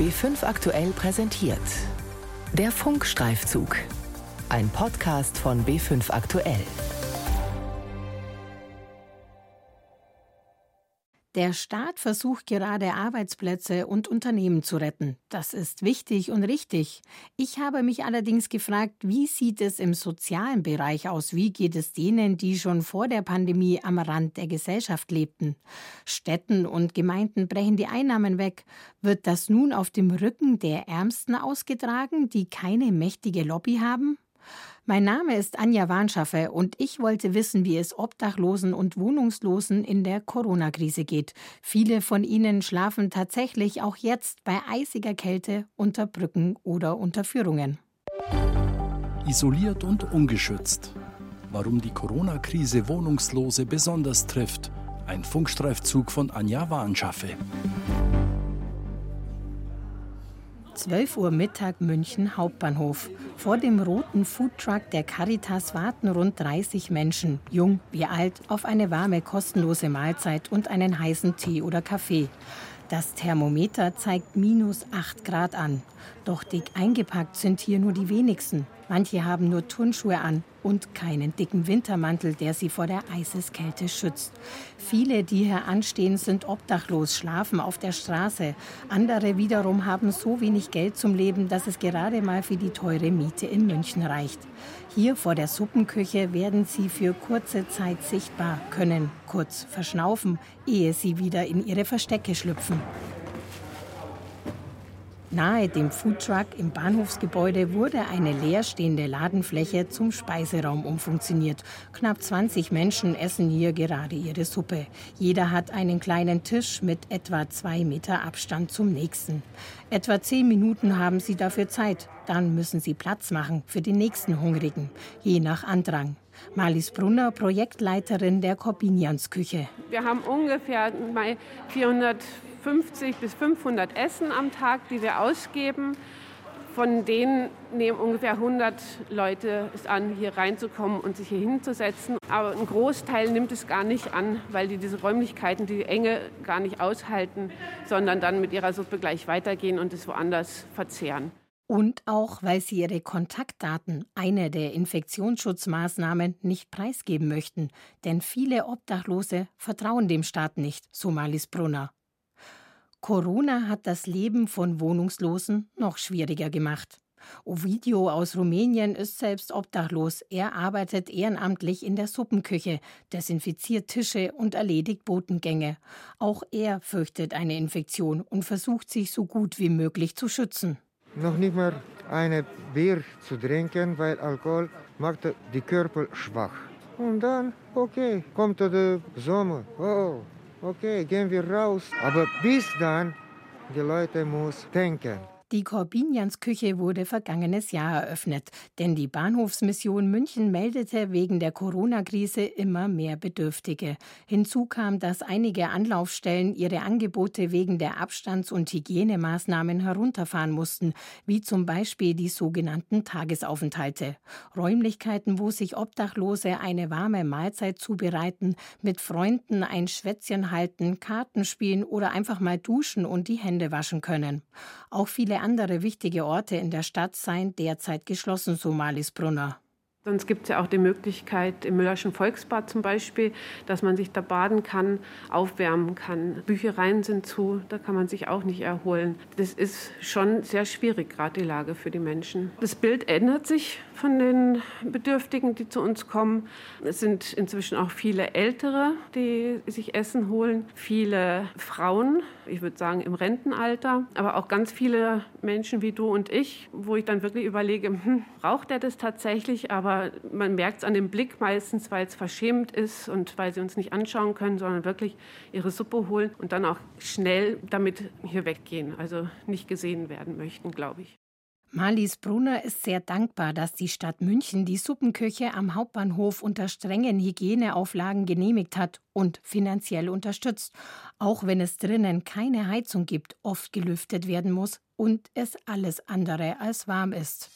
B5 aktuell präsentiert. Der Funkstreifzug. Ein Podcast von B5 aktuell. Der Staat versucht gerade Arbeitsplätze und Unternehmen zu retten. Das ist wichtig und richtig. Ich habe mich allerdings gefragt, wie sieht es im sozialen Bereich aus? Wie geht es denen, die schon vor der Pandemie am Rand der Gesellschaft lebten? Städten und Gemeinden brechen die Einnahmen weg. Wird das nun auf dem Rücken der Ärmsten ausgetragen, die keine mächtige Lobby haben? Mein Name ist Anja Warnschaffe und ich wollte wissen, wie es Obdachlosen und Wohnungslosen in der Corona-Krise geht. Viele von ihnen schlafen tatsächlich auch jetzt bei eisiger Kälte unter Brücken oder unter Führungen. Isoliert und ungeschützt. Warum die Corona-Krise Wohnungslose besonders trifft. Ein Funkstreifzug von Anja Warnschaffe. 12 Uhr Mittag München Hauptbahnhof. Vor dem roten Foodtruck der Caritas warten rund 30 Menschen, jung wie alt, auf eine warme, kostenlose Mahlzeit und einen heißen Tee oder Kaffee. Das Thermometer zeigt minus 8 Grad an. Doch dick eingepackt sind hier nur die wenigsten. Manche haben nur Turnschuhe an und keinen dicken Wintermantel, der sie vor der Eiseskälte schützt. Viele, die hier anstehen, sind obdachlos, schlafen auf der Straße. Andere wiederum haben so wenig Geld zum Leben, dass es gerade mal für die teure Miete in München reicht. Hier vor der Suppenküche werden sie für kurze Zeit sichtbar, können kurz verschnaufen, ehe sie wieder in ihre Verstecke schlüpfen. Nahe dem Foodtruck im Bahnhofsgebäude wurde eine leerstehende Ladenfläche zum Speiseraum umfunktioniert. Knapp 20 Menschen essen hier gerade ihre Suppe. Jeder hat einen kleinen Tisch mit etwa zwei Meter Abstand zum nächsten. Etwa zehn Minuten haben sie dafür Zeit. Dann müssen sie Platz machen für den nächsten Hungrigen, je nach Andrang. Marlies Brunner, Projektleiterin der Corbinians Küche. Wir haben ungefähr 400 50 bis 500 Essen am Tag, die wir ausgeben. Von denen nehmen ungefähr 100 Leute es an, hier reinzukommen und sich hier hinzusetzen. Aber ein Großteil nimmt es gar nicht an, weil die diese Räumlichkeiten, die Enge gar nicht aushalten, sondern dann mit ihrer Suppe gleich weitergehen und es woanders verzehren. Und auch, weil sie ihre Kontaktdaten, eine der Infektionsschutzmaßnahmen, nicht preisgeben möchten. Denn viele Obdachlose vertrauen dem Staat nicht, so Marlies Brunner. Corona hat das Leben von Wohnungslosen noch schwieriger gemacht. Ovidio aus Rumänien ist selbst obdachlos. Er arbeitet ehrenamtlich in der Suppenküche, desinfiziert Tische und erledigt Botengänge. Auch er fürchtet eine Infektion und versucht sich so gut wie möglich zu schützen. Noch nicht mal eine Bier zu trinken, weil Alkohol macht die Körper schwach. Und dann, okay, kommt der Sommer. Oh, okay, gehen wir raus. Aber bis dann, die Leute muss denken. Die Corbinians Küche wurde vergangenes Jahr eröffnet, denn die Bahnhofsmission München meldete wegen der Corona-Krise immer mehr Bedürftige. Hinzu kam, dass einige Anlaufstellen ihre Angebote wegen der Abstands- und Hygienemaßnahmen herunterfahren mussten, wie zum Beispiel die sogenannten Tagesaufenthalte. Räumlichkeiten, wo sich Obdachlose eine warme Mahlzeit zubereiten, mit Freunden ein Schwätzchen halten, Karten spielen oder einfach mal duschen und die Hände waschen können. Auch viele andere wichtige Orte in der Stadt seien derzeit geschlossen, so Marlies Brunner. Sonst gibt es ja auch die Möglichkeit im Müllerschen Volksbad zum Beispiel, dass man sich da baden kann, aufwärmen kann. Büchereien sind zu, da kann man sich auch nicht erholen. Das ist schon sehr schwierig, gerade die Lage für die Menschen. Das Bild ändert sich von den Bedürftigen, die zu uns kommen. Es sind inzwischen auch viele Ältere, die sich Essen holen, viele Frauen, ich würde sagen im Rentenalter, aber auch ganz viele Menschen wie du und ich, wo ich dann wirklich überlege, hm, braucht er das tatsächlich? Aber man merkt es an dem Blick meistens, weil es verschämt ist und weil sie uns nicht anschauen können, sondern wirklich ihre Suppe holen und dann auch schnell damit hier weggehen, also nicht gesehen werden möchten, glaube ich. Marlies Brunner ist sehr dankbar, dass die Stadt München die Suppenküche am Hauptbahnhof unter strengen Hygieneauflagen genehmigt hat und finanziell unterstützt, auch wenn es drinnen keine Heizung gibt, oft gelüftet werden muss und es alles andere als warm ist.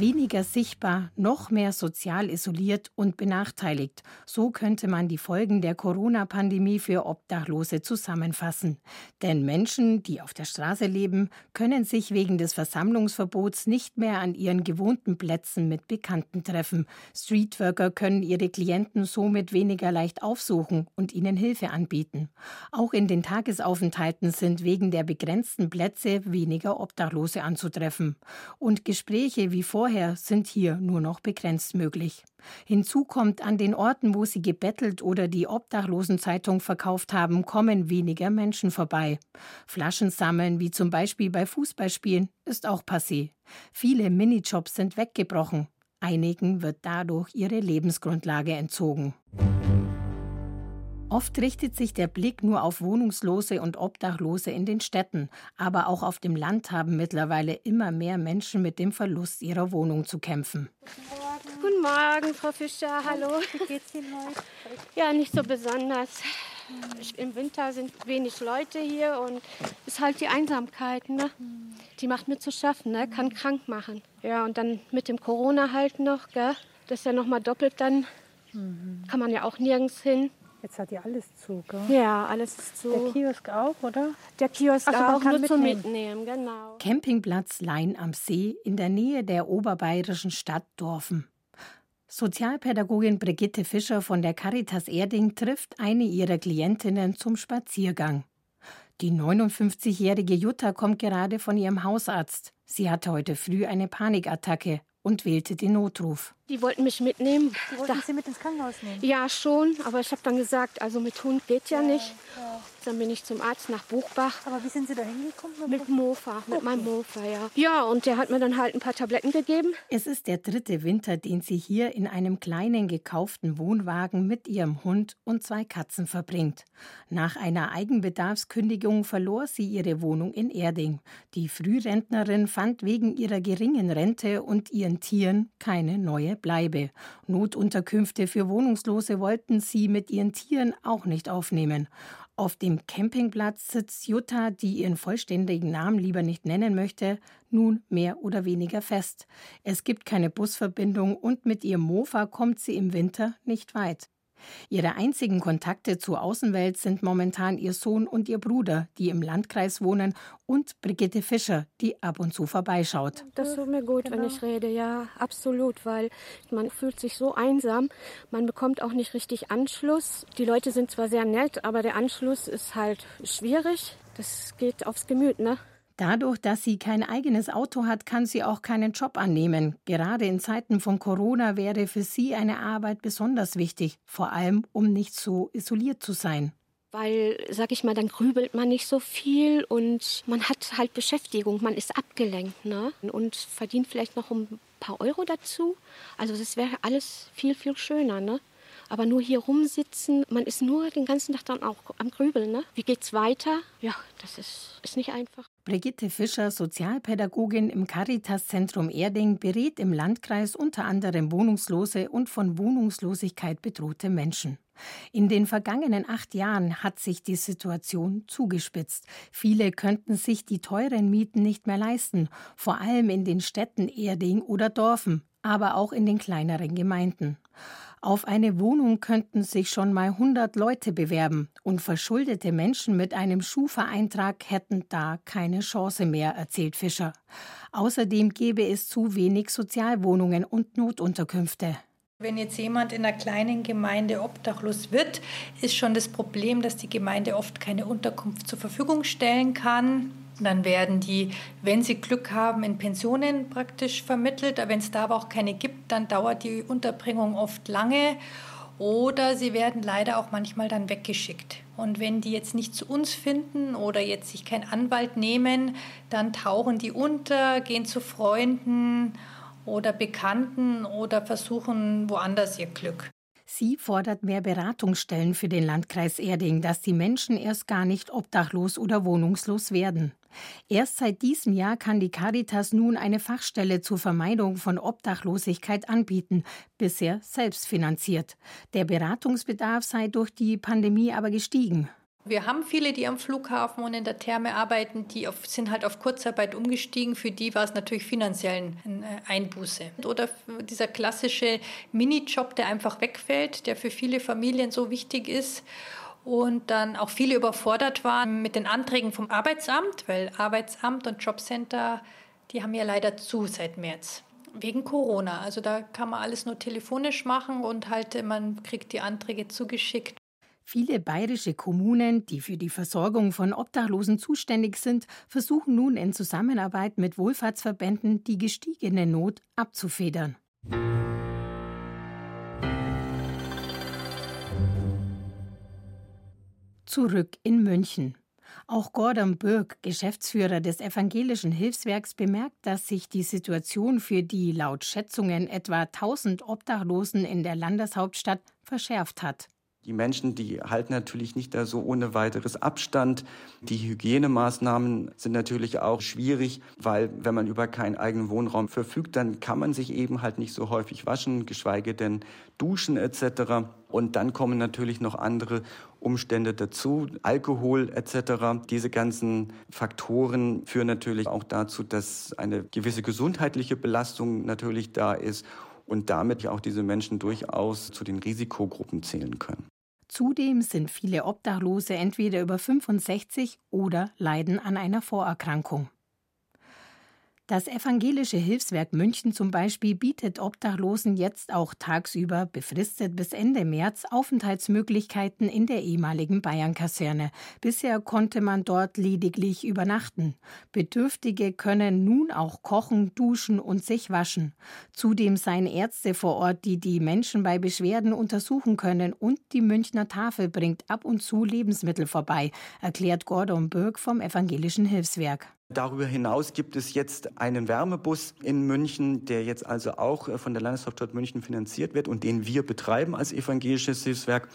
Weniger sichtbar, noch mehr sozial isoliert und benachteiligt. So könnte man die Folgen der Corona-Pandemie für Obdachlose zusammenfassen. Denn Menschen, die auf der Straße leben, können sich wegen des Versammlungsverbots nicht mehr an ihren gewohnten Plätzen mit Bekannten treffen. Streetworker können ihre Klienten somit weniger leicht aufsuchen und ihnen Hilfe anbieten. Auch in den Tagesaufenthalten sind wegen der begrenzten Plätze weniger Obdachlose anzutreffen. Und Gespräche wie vor vorher sind hier nur noch begrenzt möglich. Hinzu kommt, an den Orten, wo sie gebettelt oder die Obdachlosenzeitung verkauft haben, kommen weniger Menschen vorbei. Flaschen sammeln, wie zum Beispiel bei Fußballspielen, ist auch passé. Viele Minijobs sind weggebrochen. Einigen wird dadurch ihre Lebensgrundlage entzogen. Oft richtet sich der Blick nur auf Wohnungslose und Obdachlose in den Städten, aber auch auf dem Land haben mittlerweile immer mehr Menschen mit dem Verlust ihrer Wohnung zu kämpfen. Guten Morgen, Frau Fischer. Hallo. Wie geht's Ihnen heute? Ja, nicht so besonders. Im Winter sind wenig Leute hier und ist halt die Einsamkeit, ne? Die macht mir zu schaffen, ne? Kann krank machen. Ja, und dann mit dem Corona halt noch, gell? Das ist ja noch mal doppelt dann. Kann man ja auch nirgends hin. Jetzt hat ja alles zu, gell? Ja, alles ist zu. Der Kiosk auch, oder? Der Kiosk Ach so, man auch kann nur zum mitnehmen. Mitnehmen, genau. Campingplatz Lein am See in der Nähe der oberbayerischen Stadt Dorfen. Sozialpädagogin Brigitte Fischer von der Caritas Erding trifft eine ihrer Klientinnen zum Spaziergang. Die 59-jährige Jutta kommt gerade von ihrem Hausarzt. Sie hatte heute früh eine Panikattacke und wählte den Notruf. Die wollten mich mitnehmen. Die wollten Sie mit ins Krankenhaus nehmen? Ja, schon, aber ich habe dann gesagt, also mit Hund geht ja nicht. Dann bin ich zum Arzt nach Buchbach. Aber wie sind Sie da hingekommen? Mit Mofa, mit meinem Mofa, ja. Ja, und der hat mir dann halt ein paar Tabletten gegeben. Es ist der dritte Winter, den sie hier in einem kleinen gekauften Wohnwagen mit ihrem Hund und zwei Katzen verbringt. Nach einer Eigenbedarfskündigung verlor sie ihre Wohnung in Erding. Die Frührentnerin fand wegen ihrer geringen Rente und ihren Tieren keine neue Bleibe. Notunterkünfte für Wohnungslose wollten sie mit ihren Tieren auch nicht aufnehmen. Auf dem Campingplatz sitzt Jutta, die ihren vollständigen Namen lieber nicht nennen möchte, nun mehr oder weniger fest. Es gibt keine Busverbindung und mit ihrem Mofa kommt sie im Winter nicht weit. Ihre einzigen Kontakte zur Außenwelt sind momentan ihr Sohn und ihr Bruder, die im Landkreis wohnen, und Brigitte Fischer, die ab und zu vorbeischaut. Das tut mir gut, wenn ich rede, ja, absolut, weil man fühlt sich so einsam, man bekommt auch nicht richtig Anschluss. Die Leute sind zwar sehr nett, aber der Anschluss ist halt schwierig. Das geht aufs Gemüt, ne? Dadurch, dass sie kein eigenes Auto hat, kann sie auch keinen Job annehmen. Gerade in Zeiten von Corona wäre für sie eine Arbeit besonders wichtig, vor allem um nicht so isoliert zu sein. Weil, sag ich mal, dann grübelt man nicht so viel und man hat halt Beschäftigung, man ist abgelenkt, ne? Und verdient vielleicht noch ein paar Euro dazu. Also das wäre alles viel, viel schöner, ne? Aber nur hier rumsitzen, man ist nur den ganzen Tag dann auch am Grübeln, ne? Wie geht's weiter? Ja, das ist, ist nicht einfach. Brigitte Fischer, Sozialpädagogin im Caritas-Zentrum Erding, berät im Landkreis unter anderem Wohnungslose und von Wohnungslosigkeit bedrohte Menschen. In den vergangenen acht Jahren hat sich die Situation zugespitzt. Viele könnten sich die teuren Mieten nicht mehr leisten, vor allem in den Städten Erding oder Dorfen, aber auch in den kleineren Gemeinden. Auf eine Wohnung könnten sich schon mal 100 Leute bewerben und verschuldete Menschen mit einem Schufa-Eintrag hätten da keine Chance mehr, erzählt Fischer. Außerdem gäbe es zu wenig Sozialwohnungen und Notunterkünfte. Wenn jetzt jemand in einer kleinen Gemeinde obdachlos wird, ist schon das Problem, dass die Gemeinde oft keine Unterkunft zur Verfügung stellen kann. Dann werden die, wenn sie Glück haben, in Pensionen praktisch vermittelt. Wenn es da aber auch keine gibt, dann dauert die Unterbringung oft lange. Oder sie werden leider auch manchmal dann weggeschickt. Und wenn die jetzt nicht zu uns finden oder jetzt sich keinen Anwalt nehmen, dann tauchen die unter, gehen zu Freunden oder Bekannten oder versuchen woanders ihr Glück. Sie fordert mehr Beratungsstellen für den Landkreis Erding, dass die Menschen erst gar nicht obdachlos oder wohnungslos werden. Erst seit diesem Jahr kann die Caritas nun eine Fachstelle zur Vermeidung von Obdachlosigkeit anbieten, bisher selbst finanziert. Der Beratungsbedarf sei durch die Pandemie aber gestiegen. Wir haben viele, die am Flughafen und in der Therme arbeiten, die auf, sind halt auf Kurzarbeit umgestiegen. Für die war es natürlich finanziell eine äh, Einbuße. Oder dieser klassische Minijob, der einfach wegfällt, der für viele Familien so wichtig ist und dann auch viele überfordert waren mit den Anträgen vom Arbeitsamt, weil Arbeitsamt und Jobcenter, die haben ja leider zu seit März. Wegen Corona. Also da kann man alles nur telefonisch machen und halt man kriegt die Anträge zugeschickt. Viele bayerische Kommunen, die für die Versorgung von Obdachlosen zuständig sind, versuchen nun in Zusammenarbeit mit Wohlfahrtsverbänden die gestiegene Not abzufedern. Zurück in München. Auch Gordon Birk, Geschäftsführer des Evangelischen Hilfswerks, bemerkt, dass sich die Situation für die laut Schätzungen etwa 1000 Obdachlosen in der Landeshauptstadt verschärft hat. Die Menschen, die halten natürlich nicht da so ohne weiteres Abstand. Die Hygienemaßnahmen sind natürlich auch schwierig, weil wenn man über keinen eigenen Wohnraum verfügt, dann kann man sich eben halt nicht so häufig waschen, geschweige denn duschen etc. Und dann kommen natürlich noch andere Umstände dazu, Alkohol etc. Diese ganzen Faktoren führen natürlich auch dazu, dass eine gewisse gesundheitliche Belastung natürlich da ist und damit auch diese Menschen durchaus zu den Risikogruppen zählen können. Zudem sind viele Obdachlose entweder über 65 oder leiden an einer Vorerkrankung. Das Evangelische Hilfswerk München zum Beispiel bietet Obdachlosen jetzt auch tagsüber, befristet bis Ende März, Aufenthaltsmöglichkeiten in der ehemaligen Bayern-Kaserne. Bisher konnte man dort lediglich übernachten. Bedürftige können nun auch kochen, duschen und sich waschen. Zudem seien Ärzte vor Ort, die die Menschen bei Beschwerden untersuchen können und die Münchner Tafel bringt ab und zu Lebensmittel vorbei, erklärt Gordon Birk vom Evangelischen Hilfswerk. Darüber hinaus gibt es jetzt einen Wärmebus in München, der jetzt also auch äh, von der Landeshauptstadt München finanziert wird und den wir betreiben als evangelisches Hilfswerk.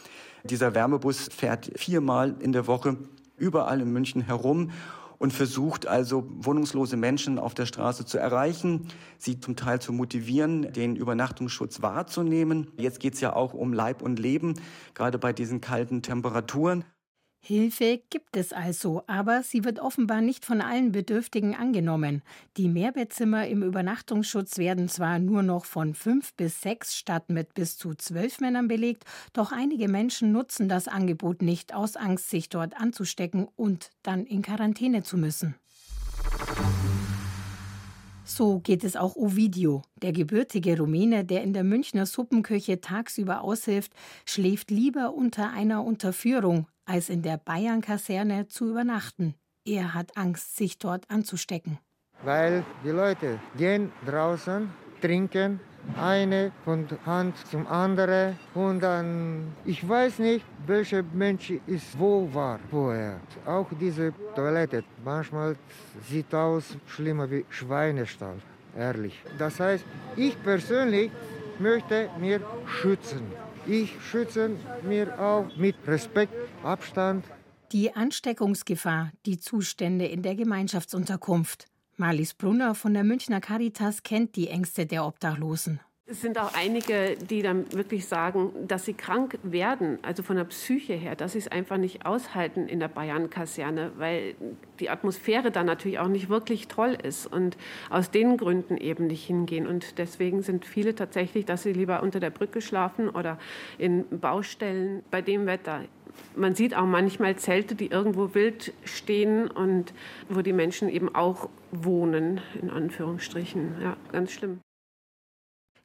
Dieser Wärmebus fährt viermal in der Woche überall in München herum und versucht also wohnungslose Menschen auf der Straße zu erreichen, sie zum Teil zu motivieren, den Übernachtungsschutz wahrzunehmen. Jetzt geht es ja auch um Leib und Leben, gerade bei diesen kalten Temperaturen. Hilfe gibt es also, aber sie wird offenbar nicht von allen Bedürftigen angenommen. Die Mehrbettzimmer im Übernachtungsschutz werden zwar nur noch von fünf bis sechs statt mit bis zu zwölf Männern belegt, doch einige Menschen nutzen das Angebot nicht aus Angst, sich dort anzustecken und dann in Quarantäne zu müssen. So geht es auch Ovidio. Der gebürtige Rumäne, der in der Münchner Suppenküche tagsüber aushilft, schläft lieber unter einer Unterführung, als in der Bayern-Kaserne zu übernachten. Er hat Angst, sich dort anzustecken. Weil die Leute gehen draußen, trinken, eine von Hand zum anderen und dann, ich weiß nicht, welcher Mensch ist wo war vorher. Auch diese Toilette, manchmal sieht aus schlimmer wie Schweinestall, ehrlich. Das heißt, ich persönlich möchte mir schützen. Ich schütze mir auch mit Respekt, Abstand. Die Ansteckungsgefahr, die Zustände in der Gemeinschaftsunterkunft. Marlies Brunner von der Münchner Caritas kennt die Ängste der Obdachlosen. Es sind auch einige, die dann wirklich sagen, dass sie krank werden, also von der Psyche her, dass sie es einfach nicht aushalten in der Bayern-Kaserne, weil die Atmosphäre da natürlich auch nicht wirklich toll ist und aus den Gründen eben nicht hingehen. Und deswegen sind viele tatsächlich, dass sie lieber unter der Brücke schlafen oder in Baustellen bei dem Wetter. Man sieht auch manchmal Zelte, die irgendwo wild stehen und wo die Menschen eben auch wohnen, in Anführungsstrichen. Ja, ganz schlimm.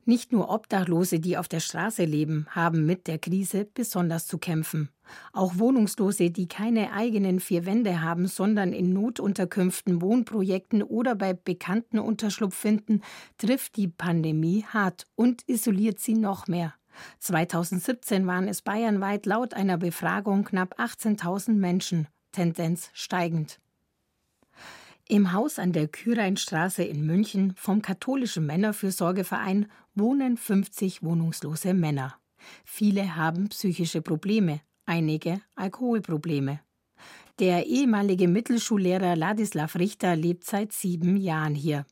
Nicht nur Obdachlose, die auf der Straße leben, haben mit der Krise besonders zu kämpfen. Auch Wohnungslose, die keine eigenen vier Wände haben, sondern in Notunterkünften, Wohnprojekten oder bei Bekannten Unterschlupf finden, trifft die Pandemie hart und isoliert sie noch mehr. 2017 waren es bayernweit laut einer Befragung knapp 18.000 Menschen, Tendenz steigend. Im Haus an der Küreinstraße in München vom katholischen Männerfürsorgeverein wohnen 50 wohnungslose Männer. Viele haben psychische Probleme, einige Alkoholprobleme. Der ehemalige Mittelschullehrer Ladislav Richter lebt seit sieben Jahren hier.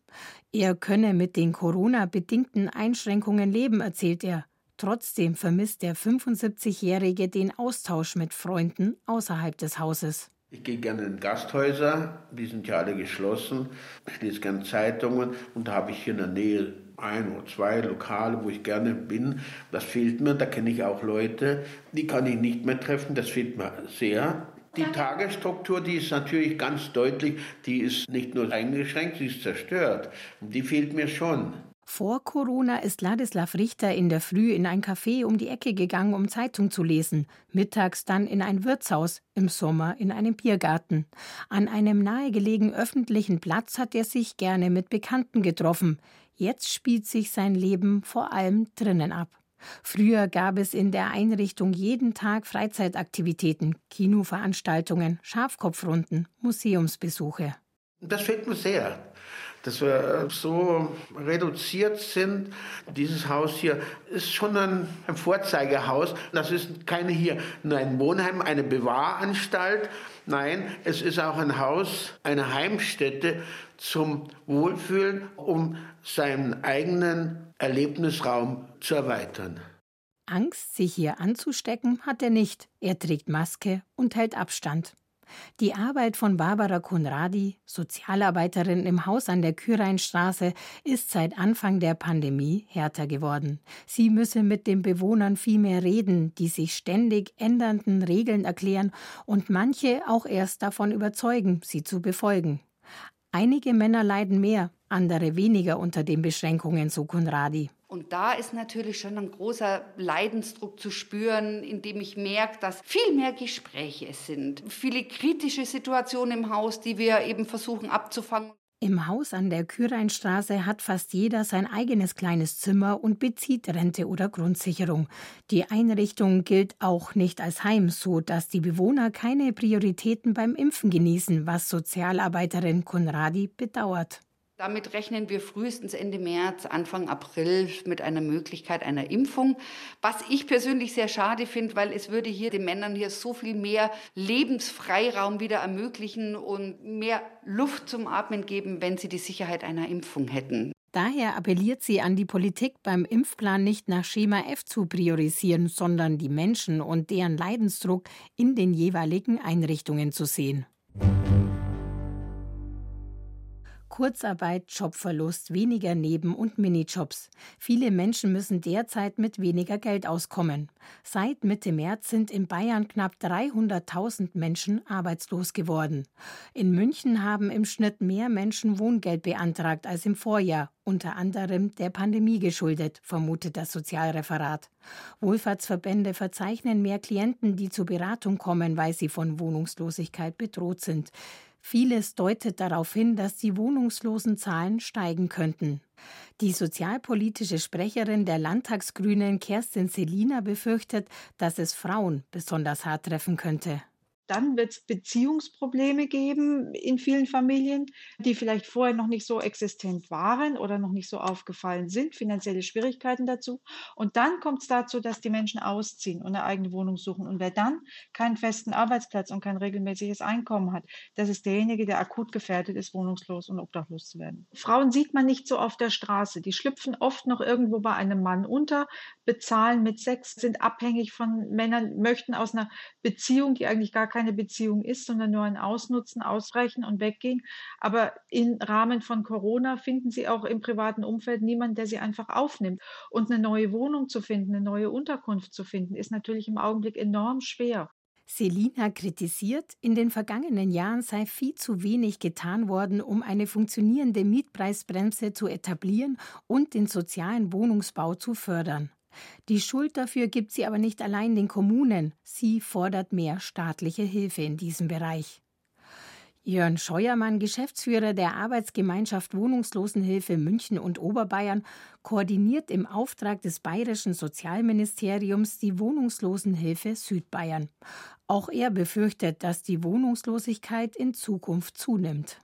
Er könne mit den Corona-bedingten Einschränkungen leben, erzählt er. Trotzdem vermisst der 75-Jährige den Austausch mit Freunden außerhalb des Hauses. Ich gehe gerne in Gasthäuser, die sind ja alle geschlossen. Ich lese gerne Zeitungen und da habe ich hier in der Nähe ein oder zwei Lokale, wo ich gerne bin. Das fehlt mir, da kenne ich auch Leute, die kann ich nicht mehr treffen, das fehlt mir sehr. Die Tagesstruktur, die ist natürlich ganz deutlich, die ist nicht nur eingeschränkt, sie ist zerstört. Die fehlt mir schon. Vor Corona ist Ladislav Richter in der Früh in ein Café um die Ecke gegangen, um Zeitung zu lesen, mittags dann in ein Wirtshaus, im Sommer in einem Biergarten. An einem nahegelegenen öffentlichen Platz hat er sich gerne mit Bekannten getroffen. Jetzt spielt sich sein Leben vor allem drinnen ab. Früher gab es in der Einrichtung jeden Tag Freizeitaktivitäten, Kinoveranstaltungen, Schafkopfrunden, Museumsbesuche. Das fehlt mir sehr dass wir so reduziert sind. Dieses Haus hier ist schon ein, ein Vorzeigehaus. Das ist keine hier nur ein Wohnheim, eine Bewahranstalt. Nein, es ist auch ein Haus, eine Heimstätte zum Wohlfühlen, um seinen eigenen Erlebnisraum zu erweitern. Angst, sich hier anzustecken, hat er nicht. Er trägt Maske und hält Abstand. Die Arbeit von Barbara Konradi, Sozialarbeiterin im Haus an der Küreinstraße, ist seit Anfang der Pandemie härter geworden. Sie müsse mit den Bewohnern viel mehr reden, die sich ständig ändernden Regeln erklären und manche auch erst davon überzeugen, sie zu befolgen. Einige Männer leiden mehr, andere weniger unter den Beschränkungen, so Konradi. Und da ist natürlich schon ein großer Leidensdruck zu spüren, indem ich merke, dass viel mehr Gespräche sind, viele kritische Situationen im Haus, die wir eben versuchen abzufangen. Im Haus an der Küreinstraße hat fast jeder sein eigenes kleines Zimmer und bezieht Rente oder Grundsicherung. Die Einrichtung gilt auch nicht als Heim, so dass die Bewohner keine Prioritäten beim Impfen genießen, was Sozialarbeiterin Konradi bedauert. Damit rechnen wir frühestens Ende März, Anfang April mit einer Möglichkeit einer Impfung. Was ich persönlich sehr schade finde, weil es würde hier den Männern hier so viel mehr Lebensfreiraum wieder ermöglichen und mehr Luft zum Atmen geben, wenn sie die Sicherheit einer Impfung hätten. Daher appelliert sie an die Politik, beim Impfplan nicht nach Schema F zu priorisieren, sondern die Menschen und deren Leidensdruck in den jeweiligen Einrichtungen zu sehen. Kurzarbeit, Jobverlust, weniger Neben- und Minijobs. Viele Menschen müssen derzeit mit weniger Geld auskommen. Seit Mitte März sind in Bayern knapp 300.000 Menschen arbeitslos geworden. In München haben im Schnitt mehr Menschen Wohngeld beantragt als im Vorjahr, unter anderem der Pandemie geschuldet, vermutet das Sozialreferat. Wohlfahrtsverbände verzeichnen mehr Klienten, die zur Beratung kommen, weil sie von Wohnungslosigkeit bedroht sind. Vieles deutet darauf hin, dass die Wohnungslosenzahlen steigen könnten. Die sozialpolitische Sprecherin der Landtagsgrünen Kerstin Selina befürchtet, dass es Frauen besonders hart treffen könnte. Dann wird es Beziehungsprobleme geben in vielen Familien, die vielleicht vorher noch nicht so existent waren oder noch nicht so aufgefallen sind, finanzielle Schwierigkeiten dazu. Und dann kommt es dazu, dass die Menschen ausziehen und eine eigene Wohnung suchen. Und wer dann keinen festen Arbeitsplatz und kein regelmäßiges Einkommen hat, das ist derjenige, der akut gefährdet ist, wohnungslos und obdachlos zu werden. Frauen sieht man nicht so auf der Straße. Die schlüpfen oft noch irgendwo bei einem Mann unter, bezahlen mit Sex, sind abhängig von Männern, möchten aus einer Beziehung, die eigentlich gar keine Beziehung ist, sondern nur ein Ausnutzen, Ausreichen und Weggehen. Aber im Rahmen von Corona finden sie auch im privaten Umfeld niemanden, der sie einfach aufnimmt. Und eine neue Wohnung zu finden, eine neue Unterkunft zu finden, ist natürlich im Augenblick enorm schwer. Selina kritisiert, in den vergangenen Jahren sei viel zu wenig getan worden, um eine funktionierende Mietpreisbremse zu etablieren und den sozialen Wohnungsbau zu fördern. Die Schuld dafür gibt sie aber nicht allein den Kommunen. Sie fordert mehr staatliche Hilfe in diesem Bereich. Jörn Scheuermann, Geschäftsführer der Arbeitsgemeinschaft Wohnungslosenhilfe München und Oberbayern, koordiniert im Auftrag des bayerischen Sozialministeriums die Wohnungslosenhilfe Südbayern. Auch er befürchtet, dass die Wohnungslosigkeit in Zukunft zunimmt.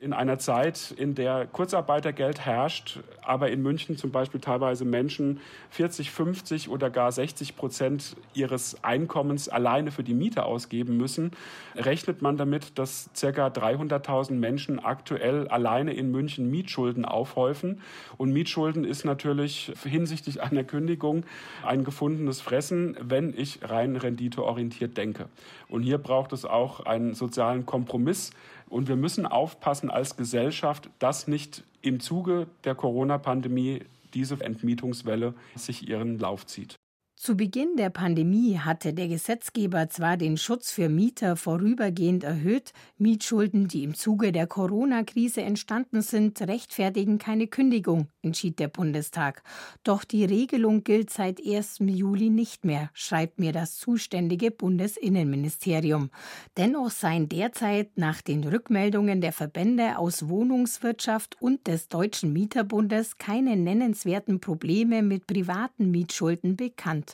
In einer Zeit, in der Kurzarbeitergeld herrscht, aber in München zum Beispiel teilweise Menschen 40, 50 oder gar 60 Prozent ihres Einkommens alleine für die Miete ausgeben müssen, rechnet man damit, dass ca. 300.000 Menschen aktuell alleine in München Mietschulden aufhäufen. Und Mietschulden ist natürlich hinsichtlich einer Kündigung ein gefundenes Fressen, wenn ich rein renditeorientiert denke. Und hier braucht es auch einen sozialen Kompromiss, und wir müssen aufpassen als Gesellschaft, dass nicht im Zuge der Corona-Pandemie diese Entmietungswelle sich ihren Lauf zieht. Zu Beginn der Pandemie hatte der Gesetzgeber zwar den Schutz für Mieter vorübergehend erhöht, Mietschulden, die im Zuge der Corona-Krise entstanden sind, rechtfertigen keine Kündigung, entschied der Bundestag. Doch die Regelung gilt seit 1. Juli nicht mehr, schreibt mir das zuständige Bundesinnenministerium. Dennoch seien derzeit nach den Rückmeldungen der Verbände aus Wohnungswirtschaft und des Deutschen Mieterbundes keine nennenswerten Probleme mit privaten Mietschulden bekannt.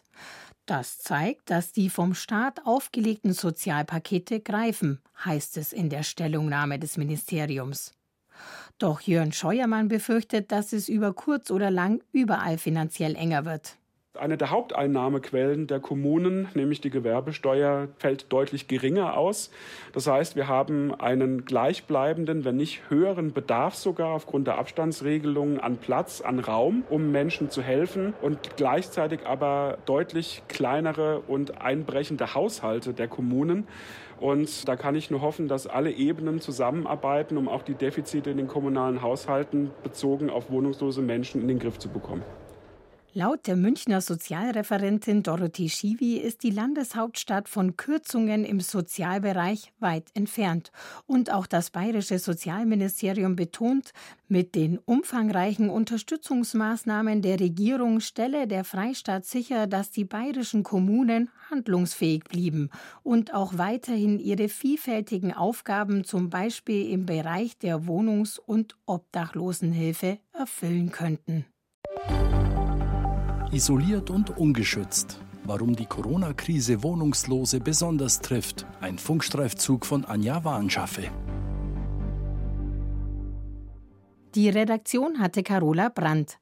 Das zeigt, dass die vom Staat aufgelegten Sozialpakete greifen, heißt es in der Stellungnahme des Ministeriums. Doch Jörn Scheuermann befürchtet, dass es über kurz oder lang überall finanziell enger wird. Eine der Haupteinnahmequellen der Kommunen, nämlich die Gewerbesteuer, fällt deutlich geringer aus. Das heißt, wir haben einen gleichbleibenden, wenn nicht höheren Bedarf sogar aufgrund der Abstandsregelungen an Platz, an Raum, um Menschen zu helfen und gleichzeitig aber deutlich kleinere und einbrechende Haushalte der Kommunen. Und da kann ich nur hoffen, dass alle Ebenen zusammenarbeiten, um auch die Defizite in den kommunalen Haushalten bezogen auf wohnungslose Menschen in den Griff zu bekommen. Laut der Münchner Sozialreferentin Dorothee Schiwi ist die Landeshauptstadt von Kürzungen im Sozialbereich weit entfernt. Und auch das bayerische Sozialministerium betont, mit den umfangreichen Unterstützungsmaßnahmen der Regierung stelle der Freistaat sicher, dass die bayerischen Kommunen handlungsfähig blieben und auch weiterhin ihre vielfältigen Aufgaben zum Beispiel im Bereich der Wohnungs- und Obdachlosenhilfe erfüllen könnten. Isoliert und ungeschützt. Warum die Corona-Krise Wohnungslose besonders trifft. Ein Funkstreifzug von Anja Warnschaffe. Die Redaktion hatte Carola Brandt.